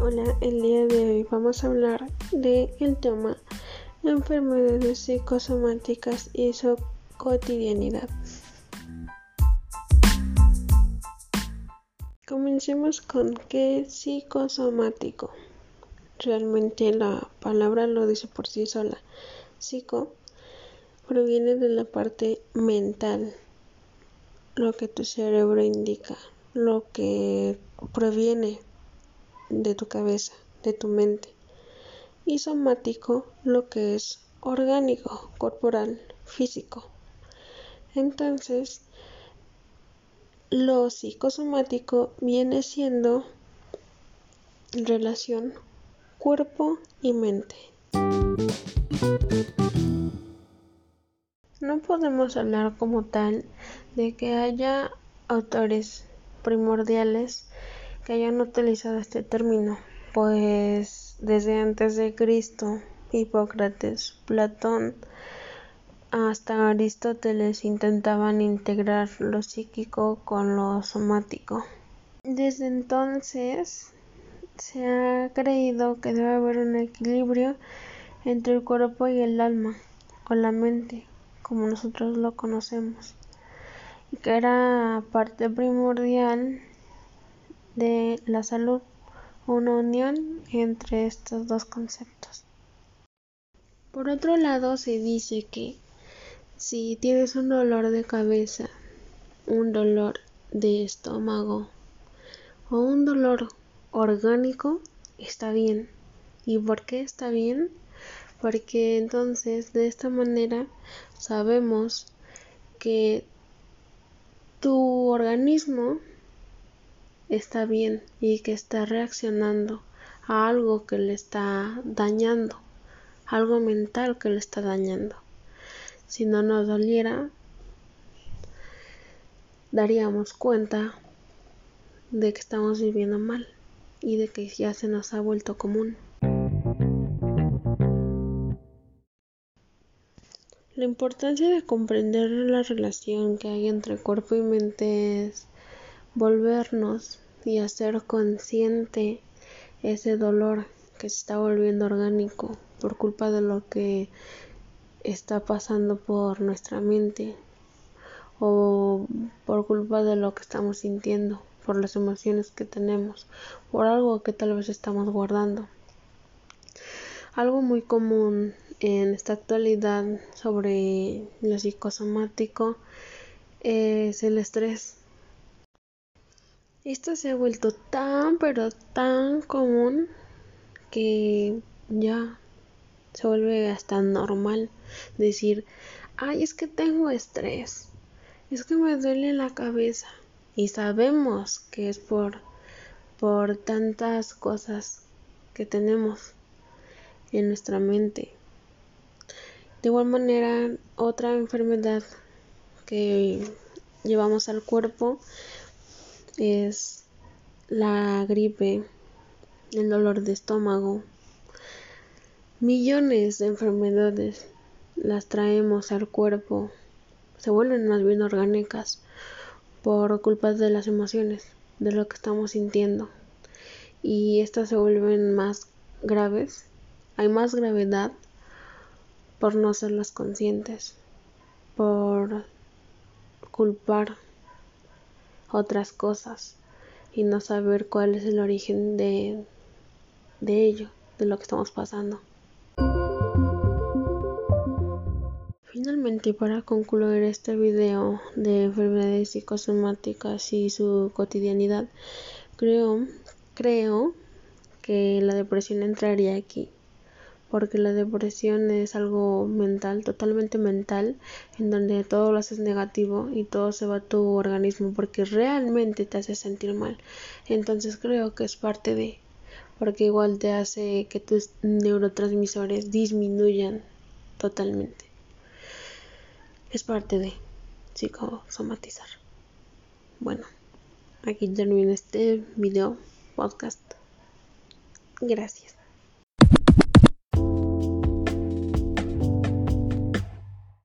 Hola, el día de hoy vamos a hablar de el tema enfermedades psicosomáticas y su cotidianidad. Comencemos con qué psicosomático. Realmente la palabra lo dice por sí sola. Psico proviene de la parte mental, lo que tu cerebro indica, lo que proviene de tu cabeza, de tu mente. Y somático, lo que es orgánico, corporal, físico. Entonces, lo psicosomático viene siendo relación cuerpo y mente. No podemos hablar como tal de que haya autores primordiales que hayan utilizado este término, pues desde antes de Cristo, Hipócrates, Platón, hasta Aristóteles intentaban integrar lo psíquico con lo somático. Desde entonces se ha creído que debe haber un equilibrio entre el cuerpo y el alma, o la mente, como nosotros lo conocemos, y que era parte primordial de la salud, una unión entre estos dos conceptos. Por otro lado, se dice que si tienes un dolor de cabeza, un dolor de estómago o un dolor orgánico, está bien. ¿Y por qué está bien? Porque entonces de esta manera sabemos que tu organismo está bien y que está reaccionando a algo que le está dañando, algo mental que le está dañando. Si no nos doliera, daríamos cuenta de que estamos viviendo mal y de que ya se nos ha vuelto común. La importancia de comprender la relación que hay entre cuerpo y mente es volvernos y hacer consciente ese dolor que se está volviendo orgánico por culpa de lo que está pasando por nuestra mente o por culpa de lo que estamos sintiendo, por las emociones que tenemos, por algo que tal vez estamos guardando. Algo muy común en esta actualidad sobre lo psicosomático es el estrés. Esto se ha vuelto tan pero tan común que ya se vuelve hasta normal decir, ay, es que tengo estrés, es que me duele la cabeza. Y sabemos que es por, por tantas cosas que tenemos en nuestra mente. De igual manera, otra enfermedad que llevamos al cuerpo es la gripe, el dolor de estómago. Millones de enfermedades las traemos al cuerpo, se vuelven más bien orgánicas por culpa de las emociones, de lo que estamos sintiendo. Y estas se vuelven más graves, hay más gravedad por no ser las conscientes, por culpar otras cosas y no saber cuál es el origen de, de ello, de lo que estamos pasando. Finalmente, para concluir este video de enfermedades psicosomáticas y su cotidianidad, creo, creo que la depresión entraría aquí porque la depresión es algo mental, totalmente mental, en donde todo lo haces negativo y todo se va a tu organismo porque realmente te hace sentir mal. Entonces creo que es parte de, porque igual te hace que tus neurotransmisores disminuyan totalmente. Es parte de psicosomatizar. Bueno, aquí termina este video, podcast. Gracias.